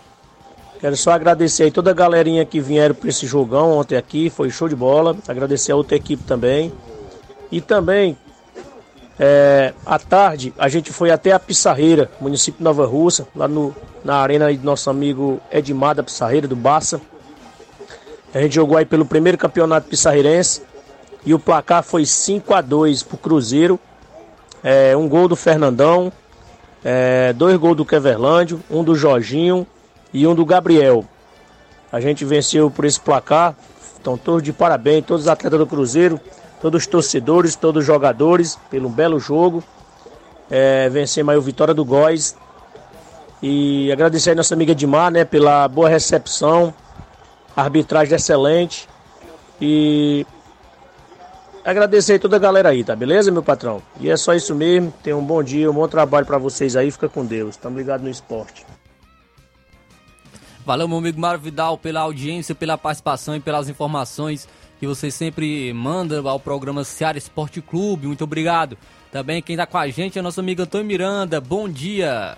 Quero só agradecer aí toda a galerinha que vieram para esse jogão ontem aqui, foi show de bola. Agradecer a outra equipe também. E também, é, à tarde, a gente foi até a Pissarreira, município de Nova Russa, lá no, na arena aí do nosso amigo Edmar da Pissarreira, do Barça. A gente jogou aí pelo primeiro campeonato pissarreirense e o placar foi 5 a 2 pro Cruzeiro. É, um gol do Fernandão, é, dois gols do Keverlândio, um do Jorginho e um do Gabriel. A gente venceu por esse placar. Então, todos de parabéns, todos os atletas do Cruzeiro, todos os torcedores, todos os jogadores, pelo belo jogo. É, o Vitória do Góis. E agradecer a nossa amiga Edmar, né, pela boa recepção, arbitragem excelente. E agradecer toda a galera aí, tá beleza, meu patrão? E é só isso mesmo. Tenham um bom dia, um bom trabalho para vocês aí. Fica com Deus. Tamo ligado no esporte. Valeu, meu amigo Mário Vidal, pela audiência, pela participação e pelas informações que você sempre manda ao programa Seara Esporte Clube. Muito obrigado. Também quem está com a gente é nosso amigo Antônio Miranda. Bom dia.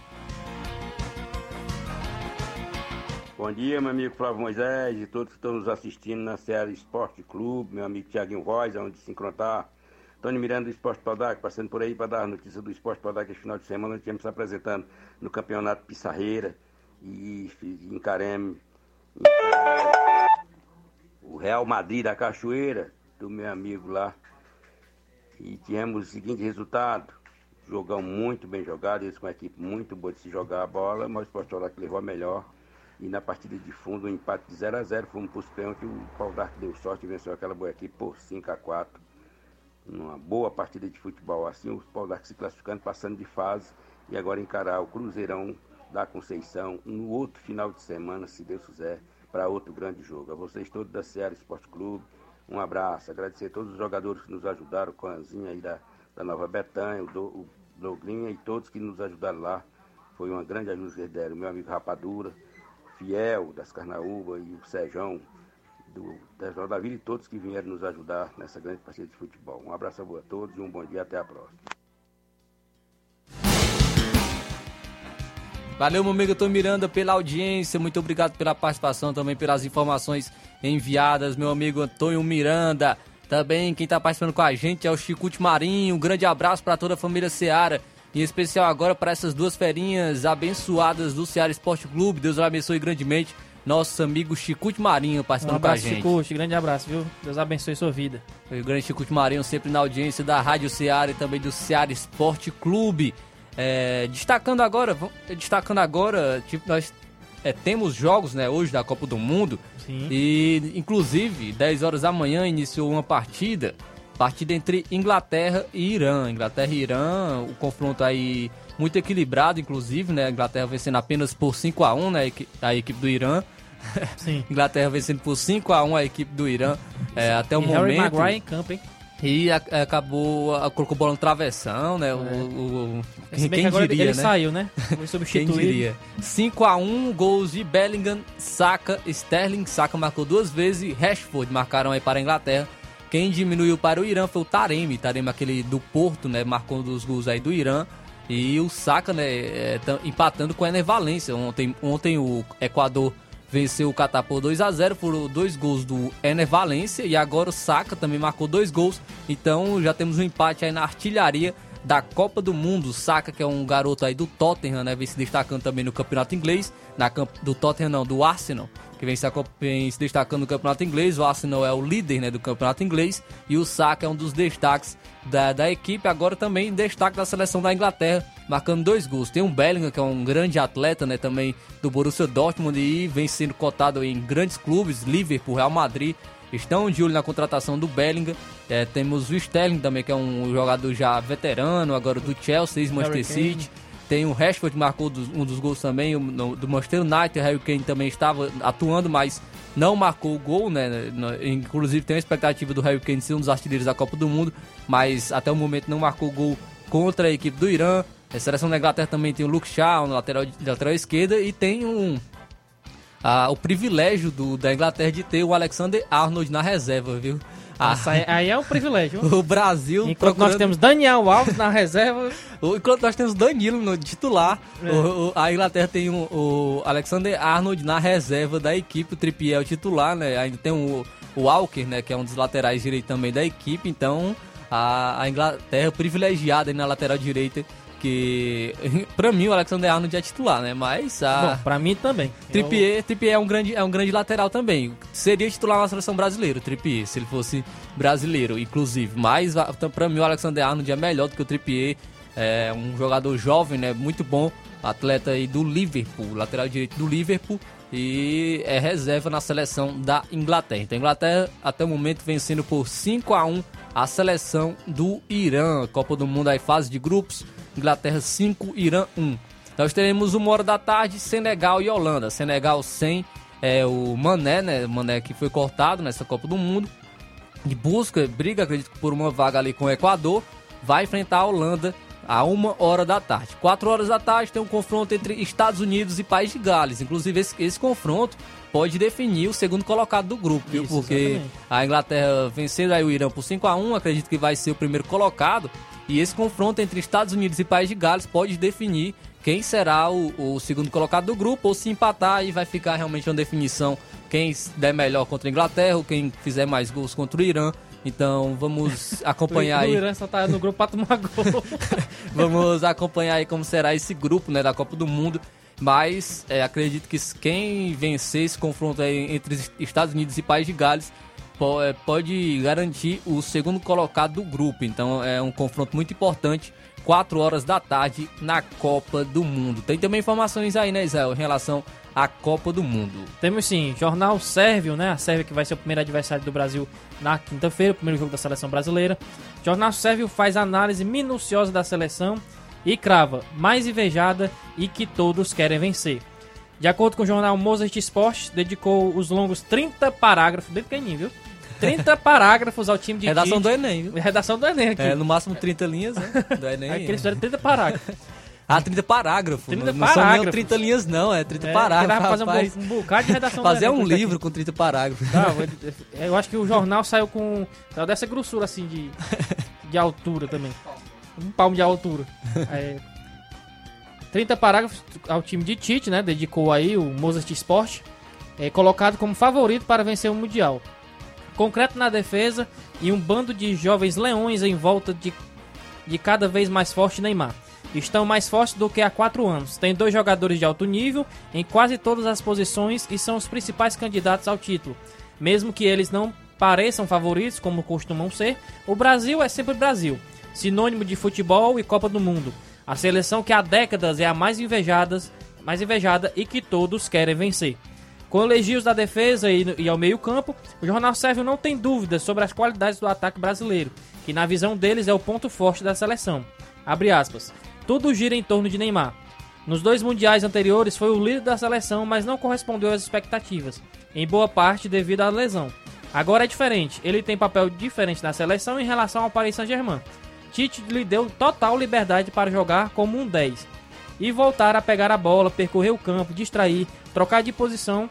Bom dia, meu amigo Flávio Moisés e todos que estão nos assistindo na Seara Esporte Clube, meu amigo Tiaguinho Voz, onde se encontrar. Antônio Miranda do Esporte Podac, passando por aí para dar notícia do Esporte Podac este final de semana, onde estivemos se apresentando no Campeonato Pissarreira e encaremos o Real Madrid da Cachoeira, do meu amigo lá. E tivemos o seguinte resultado: jogão muito bem jogado, eles com uma equipe muito boa de se jogar a bola, mas o Esporte Podac levou a melhor. E na partida de fundo, um empate de 0 a 0 fomos para os pênaltis. O Pau d'Arco deu sorte e venceu aquela boa equipe por 5 a 4 Numa boa partida de futebol assim, o Pau d'Arco se classificando, passando de fase. E agora encarar o Cruzeirão da Conceição no outro final de semana, se Deus quiser, para outro grande jogo. A vocês todos da Seara Esporte Clube, um abraço. Agradecer a todos os jogadores que nos ajudaram, com a Zinha aí da, da Nova Betânia, o, Do, o Logrinha e todos que nos ajudaram lá. Foi uma grande ajuda que deram. Meu amigo Rapadura, Fiel, das Carnaúba e o Sejão, do, da da Vila e todos que vieram nos ajudar nessa grande partida de futebol. Um abraço a todos e um bom dia até a próxima. Valeu, meu amigo Antônio Miranda, pela audiência. Muito obrigado pela participação, também pelas informações enviadas, meu amigo Antônio Miranda. Também quem está participando com a gente é o Chicute Marinho. Um grande abraço para toda a família Seara. Em especial agora para essas duas ferinhas abençoadas do Ceará Esporte Clube. Deus abençoe grandemente nosso amigo Chicute Marinho participando um abraço, com a gente. Chicute, grande abraço, viu? Deus abençoe sua vida. O grande Chicute Marinho sempre na audiência da Rádio Ceará e também do Ceará Esporte Clube. É, destacando agora, destacando agora, tipo, nós é, temos jogos né, hoje da Copa do Mundo. Sim. E, inclusive, 10 horas da manhã iniciou uma partida. Partida entre Inglaterra e Irã. Inglaterra e Irã, o confronto aí muito equilibrado, inclusive, né? Inglaterra vencendo apenas por 5 a 1 né? A equipe do Irã. Sim. Inglaterra vencendo por 5 a 1 a equipe do Irã é, até o e momento. Harry Maguire em campo, hein? E a, acabou, a, colocou bola no travessão, né? O, o, É. Se bem que agora diria, ele né? saiu, né? Foi substituído. Quem diria? 5x1, gols de Bellingham, Saka, Sterling, Saka marcou duas vezes e Rashford marcaram aí para a Inglaterra. Quem diminuiu para o Irã foi o Taremi, Taremi aquele do Porto, né? Marcou um dos gols aí do Irã. E o Saka, né? é, tá empatando com o Ener Valência. Ontem, ontem o Equador venceu o Catar por 2 a 0 foram dois gols do Ener Valência e agora o Saka também marcou dois gols. Então já temos um empate aí na artilharia da Copa do Mundo. Saka, que é um garoto aí do Tottenham, né? Vem se destacando também no campeonato inglês. Na camp... Do Tottenham, não, do Arsenal, que vem se, vem se destacando no campeonato inglês. O Arsenal é o líder né, do campeonato inglês. E o Saka é um dos destaques da, da equipe. Agora também destaque da seleção da Inglaterra, marcando dois gols. Tem um Bellingham, que é um grande atleta, né? Também do Borussia Dortmund e vem sendo cotado em grandes clubes, Liverpool, Real Madrid. Estão de olho na contratação do Bellingham. É, temos o Sterling também, que é um jogador já veterano, agora do Chelsea, ex-Manchester Kane. City. Tem o Rashford que marcou dos- um dos gols também, no- do Manchester United. O Harry Kane também estava atuando, mas não marcou o gol, né? No- Inclusive tem a expectativa do Harry Kane ser um dos artilheiros da Copa do Mundo, mas até o momento não marcou gol contra a equipe do Irã. A seleção da Inglaterra também tem o Luke Shaw na lateral, lateral esquerda e tem um, ah, o privilégio do, da Inglaterra de ter o Alexander Arnold na reserva, viu? Ah, Nossa, aí, aí é um privilégio. o Brasil. Enquanto nós procurando- temos Daniel Alves na reserva. Enquanto nós temos Danilo no titular, É. o- o- a Inglaterra tem o, o Alexander Arnold na reserva da equipe, o Trippier é o titular, né? Ainda tem o, o Walker, né? Que é um dos laterais direitos também da equipe, então a, a Inglaterra privilegiada aí na lateral direita, que pra mim o Alexander Arnold é titular, né? Mas a... Pra mim também. Trippier, Trippier é um grande é um grande lateral também. Seria titular na seleção brasileira, o Trippier, se ele fosse brasileiro, inclusive. Mas então, pra mim o Alexander Arnold é melhor do que o Trippier. É um jogador jovem, né, muito bom, atleta aí do Liverpool, lateral direito do Liverpool e é reserva na seleção da Inglaterra. Então a Inglaterra até o momento vencendo por 5 a 1 a seleção do Irã. Copa do Mundo aí fase de grupos. Inglaterra 5, Irã 1. Nós teremos uma hora da tarde, Senegal e Holanda. Senegal sem é, o Mané, né? Mané que foi cortado nessa Copa do Mundo. E busca, briga, acredito que por uma vaga ali com o Equador. Vai enfrentar a Holanda a uma hora da tarde. Quatro horas da tarde tem um confronto entre Estados Unidos e País de Gales. Inclusive, esse, esse confronto pode definir o segundo colocado do grupo, viu? Isso, Porque exatamente. a Inglaterra vencendo aí o Irã por 5 a 1 acredito que vai ser o primeiro colocado. E esse confronto entre Estados Unidos e País de Gales pode definir quem será o, o segundo colocado do grupo, ou se empatar, aí vai ficar realmente uma definição quem der melhor contra a Inglaterra, ou quem fizer mais gols contra o Irã. Então vamos acompanhar o aí. Irã só tá no grupo pra tomar gol. Vamos acompanhar aí como será esse grupo né, da Copa do Mundo. Mas é, acredito que quem vencer esse confronto aí entre Estados Unidos e País de Gales pode garantir o segundo colocado do grupo. Então é um confronto muito importante. 4 horas da tarde na Copa do Mundo. Tem também informações aí, né, Israel, em relação à Copa do Mundo. Temos sim, Jornal Sérvio, né? A Sérvia que vai ser o primeiro adversário do Brasil na quinta-feira, o primeiro jogo da seleção brasileira. Jornal Sérvio faz análise minuciosa da seleção e crava mais invejada e que todos querem vencer. De acordo com o jornal Mozart Sport, dedicou os longos 30 parágrafos, bem pequenininho, viu? 30 parágrafos ao time de Redação Tite. do Enem, viu? Redação do Enem aqui. É, no máximo 30 linhas, né? Do Enem. Aqui eles fizeram 30 parágrafos. Ah, 30 parágrafos. 30 não, não são nem parágrafos. 30 linhas, não. É 30 É, parágrafos. pra fazer um um bocado de redação do Fazer um livro com 30 parágrafos. Eu- eu acho que o jornal saiu com. Saiu dessa grossura assim de. de altura também. Um palmo de altura. É, 30 parágrafos ao time de Tite, né? Dedicou aí o Mozart Sport. É, colocado como favorito para vencer o Mundial. Concreto na defesa e um bando de jovens leões em volta de, de cada vez mais forte Neymar. Estão mais fortes do que há quatro anos. Tem dois jogadores de alto nível em quase todas as posições e são os principais candidatos ao título. Mesmo que eles não pareçam favoritos, como costumam ser, o Brasil é sempre Brasil, sinônimo de futebol e Copa do Mundo. A seleção que há décadas é a mais invejada, mais invejada e que todos querem vencer. Com elogios da defesa e, e ao meio-campo, o Jornal Sérvio não tem dúvidas sobre as qualidades do ataque brasileiro, que na visão deles é o ponto forte da seleção. Abre aspas. Tudo gira em torno de Neymar. Nos dois mundiais anteriores foi o líder da seleção, mas não correspondeu às expectativas, em boa parte devido à lesão. Agora é diferente, ele tem papel diferente na seleção em relação ao Paris Saint-Germain. Tite lhe deu total liberdade para jogar como um 10 e voltar a pegar a bola, percorrer o campo, distrair, trocar de posição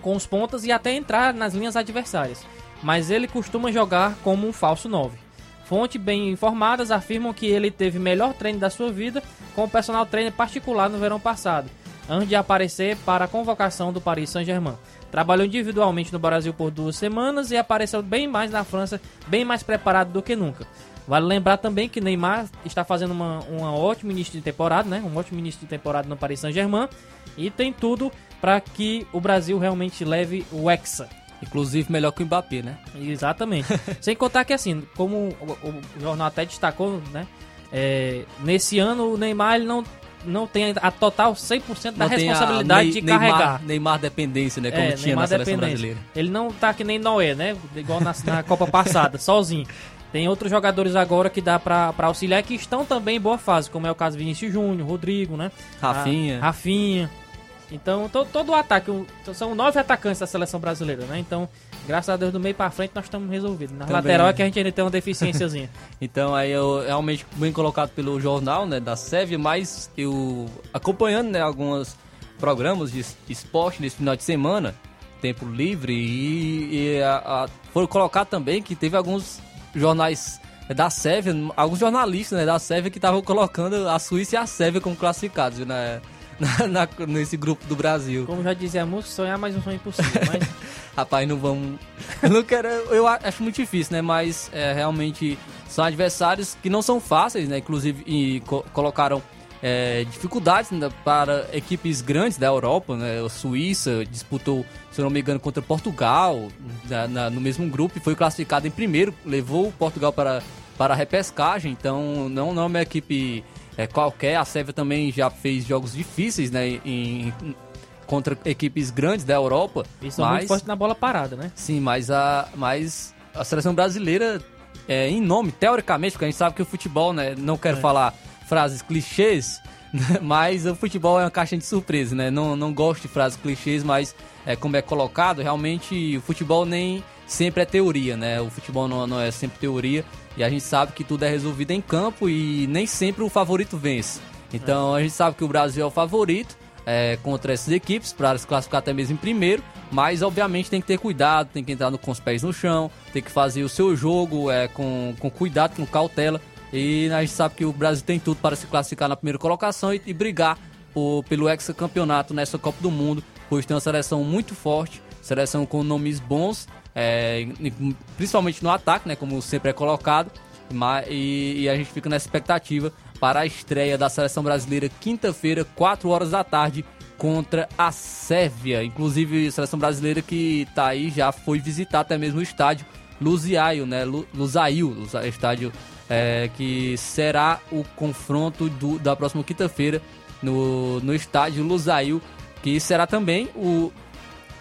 com os pontas e até entrar nas linhas adversárias. Mas ele costuma jogar como um falso 9. Fontes bem informadas afirmam que ele teve melhor treino da sua vida com o personal trainer particular no verão passado, antes de aparecer para a convocação do Paris Saint-Germain. Trabalhou individualmente no Brasil por duas semanas e apareceu bem mais na França, bem mais preparado do que nunca. Vale lembrar também que Neymar está fazendo uma, uma início de temporada, né? Um ótimo início de temporada no Paris Saint-Germain e tem tudo para que o Brasil realmente leve o Hexa. Inclusive melhor que o Mbappé, né? Exatamente. Sem contar que assim, como o, jornal até destacou, né? É, nesse ano o Neymar ele não não tem a total 100% da Não responsabilidade Ney- de Neymar, carregar. Neymar dependência, né? Como É, tinha Neymar na seleção dependência. brasileira. Ele não tá que nem Noé, né? Igual na, na Copa passada, sozinho. Tem outros jogadores agora que dá pra, pra auxiliar que estão também em boa fase, como é o caso Vinícius Júnior, Rodrigo, né? Rafinha. A- Rafinha. Então, to- todo o ataque, são nove atacantes da seleção brasileira, né? Então, graças a Deus, do meio pra frente nós estamos resolvidos. Na Também. lateral é que a gente ainda tem uma deficiênciazinha. Então aí eu realmente bem colocado pelo jornal, né, da SEV, mas eu acompanhando, né, alguns programas de es- esporte nesse final de semana, tempo livre e, e a, a, foi colocado também que teve alguns jornais da SEV, alguns jornalistas, né, da SEV que estavam colocando a Suíça e a Sérvia como classificados, né, na, nesse grupo do Brasil. Como já dizia a música, sonhar mais um sonho impossível. Mas Rapaz, não vamos. Eu não quero. Eu acho muito difícil, né? Mas é, realmente são adversários que não são fáceis, né? Inclusive, e co- colocaram é, dificuldades né, para equipes grandes da Europa, né? A Suíça disputou, se não me engano, contra Portugal na- na- no mesmo grupo e foi classificado em primeiro, levou Portugal para, para a repescagem. Então, não, não é uma equipe é, qualquer. A Sérvia também já fez jogos difíceis, né? em- contra equipes grandes da Europa. eles são muito fortes na bola parada, né? Sim, mas a, mas a seleção brasileira, é, em nome, teoricamente, porque a gente sabe que o futebol, né? Não quero É. falar frases clichês, mas o futebol é uma caixa de surpresa, né? Não, não gosto de frases clichês, mas é, como é colocado, realmente o futebol nem sempre é teoria, né? O futebol não, não é sempre teoria e a gente sabe que tudo é resolvido em campo e nem sempre o favorito vence. Então a gente sabe que o Brasil é o favorito é, contra essas equipes para se classificar até mesmo em primeiro, mas obviamente tem que ter cuidado, tem que entrar no- com os pés no chão, tem que fazer o seu jogo é, com, com cuidado, com cautela. E a gente sabe que o Brasil tem tudo para se classificar na primeira colocação e, e brigar por- pelo hexacampeonato nessa Copa do Mundo, pois tem uma seleção muito forte, seleção com nomes bons, é, principalmente no ataque, né, como sempre é colocado. Ma- E, e a gente fica nessa expectativa para a estreia da seleção brasileira quinta-feira, 4 horas da tarde, contra a Sérvia. Inclusive, a seleção brasileira que tá aí já foi visitar até mesmo o estádio Luziaio, né? Lu- Lusail, Lusa- estádio é, que será o confronto do- da próxima quinta-feira no, no estádio Lusail, que será também o,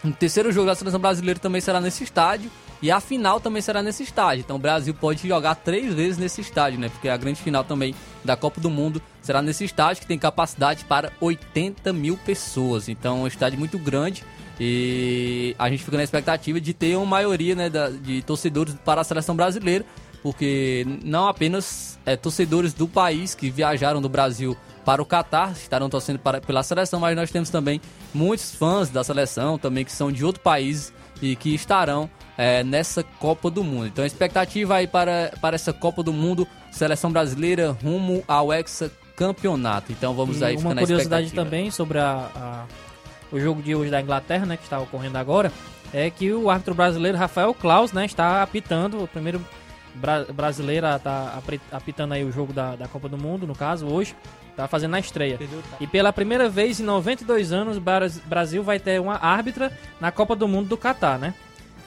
o terceiro jogo da seleção brasileira também será nesse estádio. E a final também será nesse estádio. Então o Brasil pode jogar três vezes nesse estádio, né? Porque a grande final também da Copa do Mundo será nesse estádio que tem capacidade para 80 mil pessoas. Então é um estádio muito grande. E a gente fica na expectativa de ter uma maioria né, de torcedores para a seleção brasileira. Porque não apenas é, torcedores do país que viajaram do Brasil para o Catar estarão torcendo para, pela seleção, mas nós temos também muitos fãs da seleção também que são de outro país e que estarão é, nessa Copa do Mundo. Então a expectativa aí para, para essa Copa do Mundo, seleção brasileira rumo ao Hexa Campeonato. Então vamos E aí uma ficar na curiosidade também sobre a, a- o jogo de hoje da Inglaterra, né, que está ocorrendo agora, é que o árbitro brasileiro Rafael Klaus, né, está apitando o primeiro bra brasileiro tá apitando aí o jogo da, da Copa do Mundo, no caso, hoje, tá fazendo na estreia. E pela primeira vez em 92 anos, o Bras- Brasil vai ter uma árbitra na Copa do Mundo do Catar, né?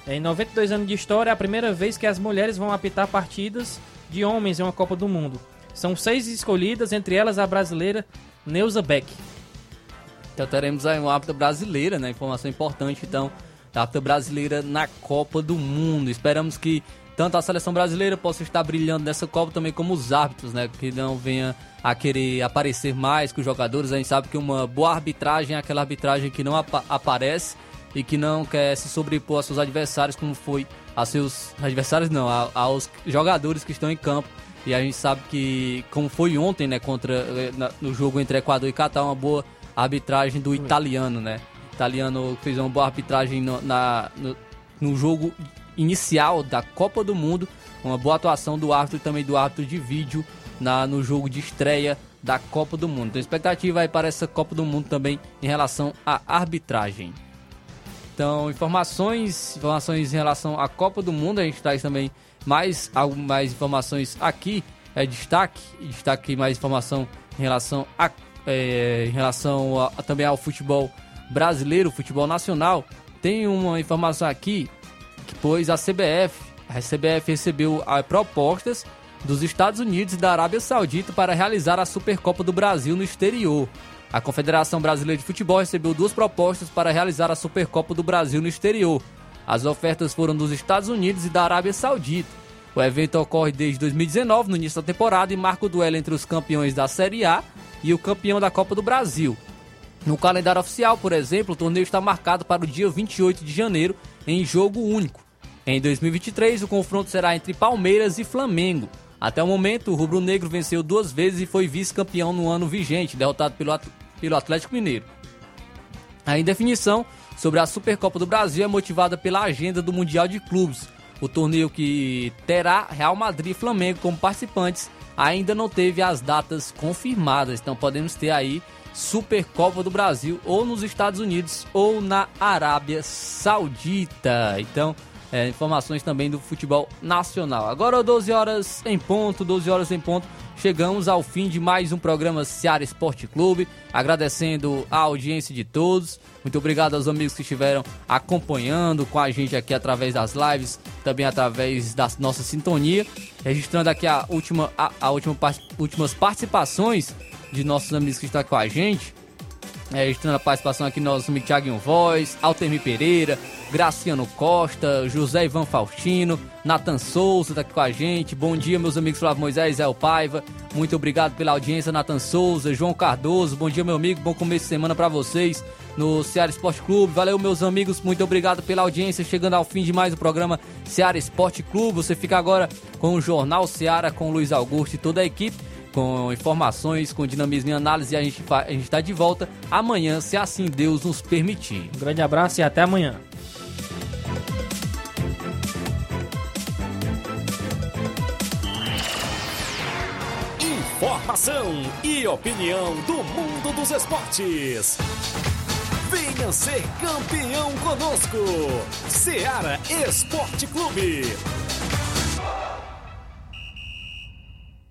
Em 92 anos de história, é a primeira vez que as mulheres vão apitar partidas de homens em uma Copa do Mundo. São seis escolhidas, entre elas a brasileira Neuza Beck. Então teremos aí uma árbitra brasileira, né? Informação importante, então, da árbitra brasileira na Copa do Mundo. Esperamos que tanto a seleção brasileira possa estar brilhando nessa Copa também como os árbitros, né? Que não venha a querer aparecer mais que os jogadores. A gente sabe que uma boa arbitragem é aquela arbitragem que não apa- aparece e que não quer se sobrepor aos seus adversários, como foi a seus adversários, não, a- aos jogadores que estão em campo. E a gente sabe que, como foi ontem, né, contra, eh, no jogo entre Equador e Catar, uma boa arbitragem do italiano, né? O italiano fez uma boa arbitragem no, na, no, no jogo inicial da Copa do Mundo, uma boa atuação do árbitro e também do árbitro de vídeo na, no jogo de estreia da Copa do Mundo. Então, expectativa aí para essa Copa do Mundo também em relação à arbitragem. Então, informações, informações em relação à Copa do Mundo, a gente traz também mais, mais informações aqui, é destaque, destaque mais informação em relação, a, é, em relação a- também ao futebol brasileiro, futebol nacional. Tem uma informação aqui, pois a CBF, a CBF recebeu ah, propostas dos Estados Unidos e da Arábia Saudita para realizar a Supercopa do Brasil no exterior. A Confederação Brasileira de Futebol recebeu duas propostas para realizar a Supercopa do Brasil no exterior. As ofertas foram dos Estados Unidos e da Arábia Saudita. O evento ocorre desde 2019, no início da temporada, e marca o duelo entre os campeões da Série A e o campeão da Copa do Brasil. No calendário oficial, por exemplo, o torneio está marcado para o dia 28 de janeiro, em jogo único. Em 2023, o confronto será entre Palmeiras e Flamengo. Até o momento, o rubro-negro venceu duas vezes e foi vice-campeão no ano vigente, derrotado pelo, At- pelo Atlético Mineiro. A indefinição sobre a Supercopa do Brasil é motivada pela agenda do Mundial de Clubes. O torneio que terá Real Madrid e Flamengo como participantes ainda não teve as datas confirmadas. Então podemos ter aí Supercopa do Brasil ou nos Estados Unidos ou na Arábia Saudita. Então, é, informações também do futebol nacional. Agora 12 horas em ponto, 12 horas em ponto. Chegamos ao fim de mais um programa Seara Esporte Clube, agradecendo a audiência de todos. Muito obrigado aos amigos que estiveram acompanhando com a gente aqui através das lives, também através da nossa sintonia. Registrando aqui a última, a, a última, últimas participações de nossos amigos que estão com a gente. É, registrando a participação aqui nosso amigo Voz, Altemir Pereira, Graciano Costa, José Ivan Faustino, Nathan Souza tá aqui com a gente. Bom dia, meus amigos Flávio Moisés e El Paiva. Muito obrigado pela audiência, Nathan Souza, João Cardoso. Bom dia, meu amigo. Bom começo de semana pra vocês no Ceará Esporte Clube. Valeu, meus amigos. Muito obrigado pela audiência. Chegando ao fim de mais um programa Ceará Esporte Clube. Você fica agora com o Jornal Ceará com o Luiz Augusto e toda a equipe com informações, com dinamismo e análise. E a gente, a gente está de volta amanhã, se assim Deus nos permitir. Um grande abraço e até amanhã. Informação e opinião do mundo dos esportes. Venha ser campeão conosco. Seara Esporte Clube.